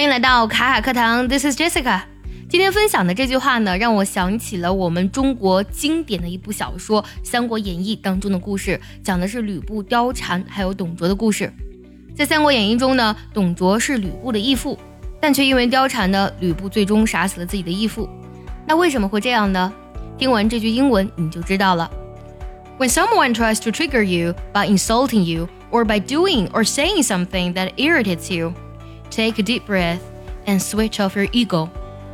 欢迎来到卡卡课堂，This is Jessica。今天分享的这句话呢，让我想起了我们中国经典的一部小说《三国演义》当中的故事，讲的是吕布貂蝉还有董卓的故事。在《三国演义》中呢，董卓是吕布的义父，但却因为貂蝉呢，吕布最终杀死了自己的义父。那为什么会这样呢？听完这句英文你就知道了。When someone tries to trigger you by insulting you or by doing or saying something that irritates you. Take a deep breath and switch off your ego.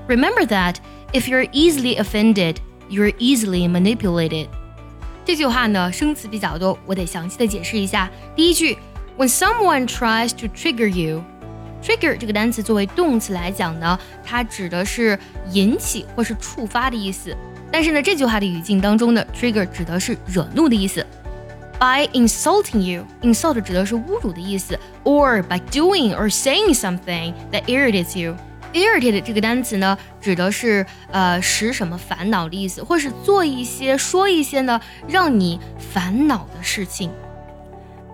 Remember that if you're easily offended, you're easily manipulated. 这句话呢，生词比较多，我得详细的解释一下。第一句，When someone tries to trigger you。trigger 这个单词作为动词来讲呢，它指的是引起或是触发的意思。但是呢，这句话的语境当中呢，trigger 指的是惹怒的意思。 By insulting you，insult 指的是侮辱的意思，or by doing or saying something that irritates you。irritate 这个单词呢，指的是呃使什么烦恼的意思，或是做一些、说一些呢让你烦恼的事情。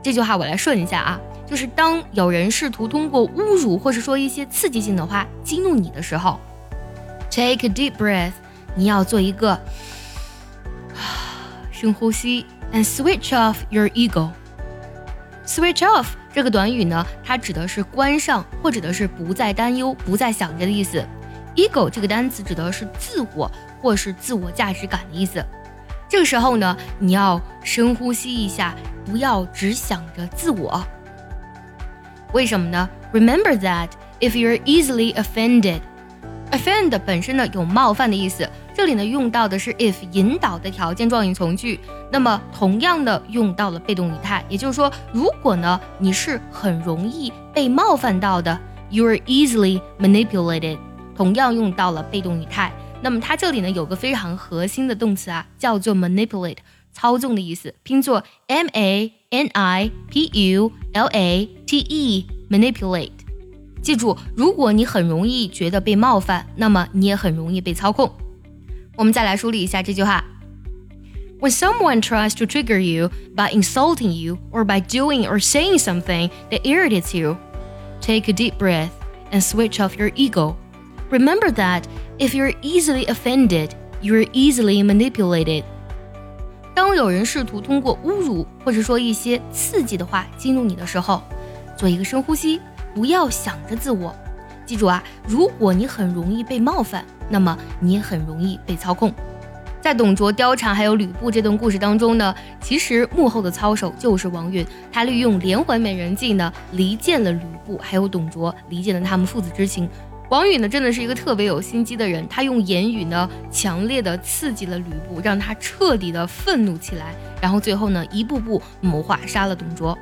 这句话我来顺一下啊，就是当有人试图通过侮辱或是说一些刺激性的话激怒你的时候，take a deep breath，你要做一个 深呼吸。And switch off your ego. Switch off 这个短语呢，它指的是关上，或指的是不再担忧、不再想着的意思。ego 这个单词指的是自我或是自我价值感的意思。这个时候呢，你要深呼吸一下，不要只想着自我。为什么呢？Remember that if you're easily offended, offend 本身呢有冒犯的意思。这里呢用到的是 if 引导的条件状语从句，那么同样的用到了被动语态，也就是说，如果呢你是很容易被冒犯到的，you are easily manipulated，同样用到了被动语态。那么它这里呢有个非常核心的动词啊，叫做 manipulate，操纵的意思，拼作 m a n i p u l a t e，manipulate。记住，如果你很容易觉得被冒犯，那么你也很容易被操控。我们再来梳理一下这句话：When someone tries to trigger you by insulting you or by doing or saying something that irritates you, take a deep breath and switch off your ego. Remember that if you're easily offended, you're easily manipulated. 当有人试图通过侮辱或者说一些刺激的话激怒你的时候，做一个深呼吸，不要想着自我。 记住啊，如果你很容易被冒犯，那么你也很容易被操控。在董卓、貂蝉还有吕布这段故事当中呢，其实幕后的操手就是王允，他利用连环美人计呢，离间了吕布还有董卓，离间了他们父子之情。王允呢，真的是一个特别有心机的人，他用言语呢，强烈的刺激了吕布，让他彻底的愤怒起来，然后最后呢，一步步谋划杀了董卓。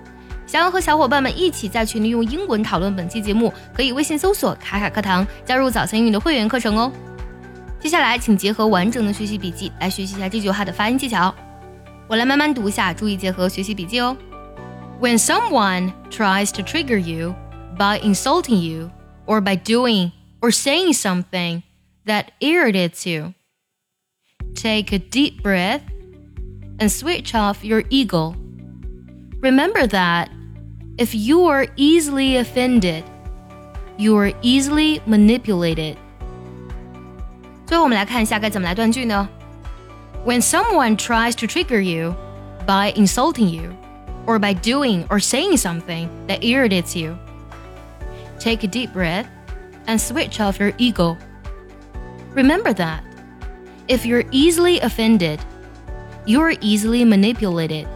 想要和小伙伴们一起在群里用英文讨论本期节目，可以微信搜索“卡卡课堂”，加入早餐英语的会员课程哦。接下来，请结合完整的学习笔记来学习一下这句话的发音技巧。我来慢慢读一下，注意结合学习笔记哦。When someone tries to trigger you by insulting you or by doing or saying something that irritates you, take a deep breath and switch off your ego. Remember that if you are easily offended, you are easily manipulated. 最后我们来看一下该怎么来断句呢？When someone tries to trigger you by insulting you, or by doing or saying something that irritates you, take a deep breath and switch off your ego. Remember that if you're easily offended, you're easily manipulated.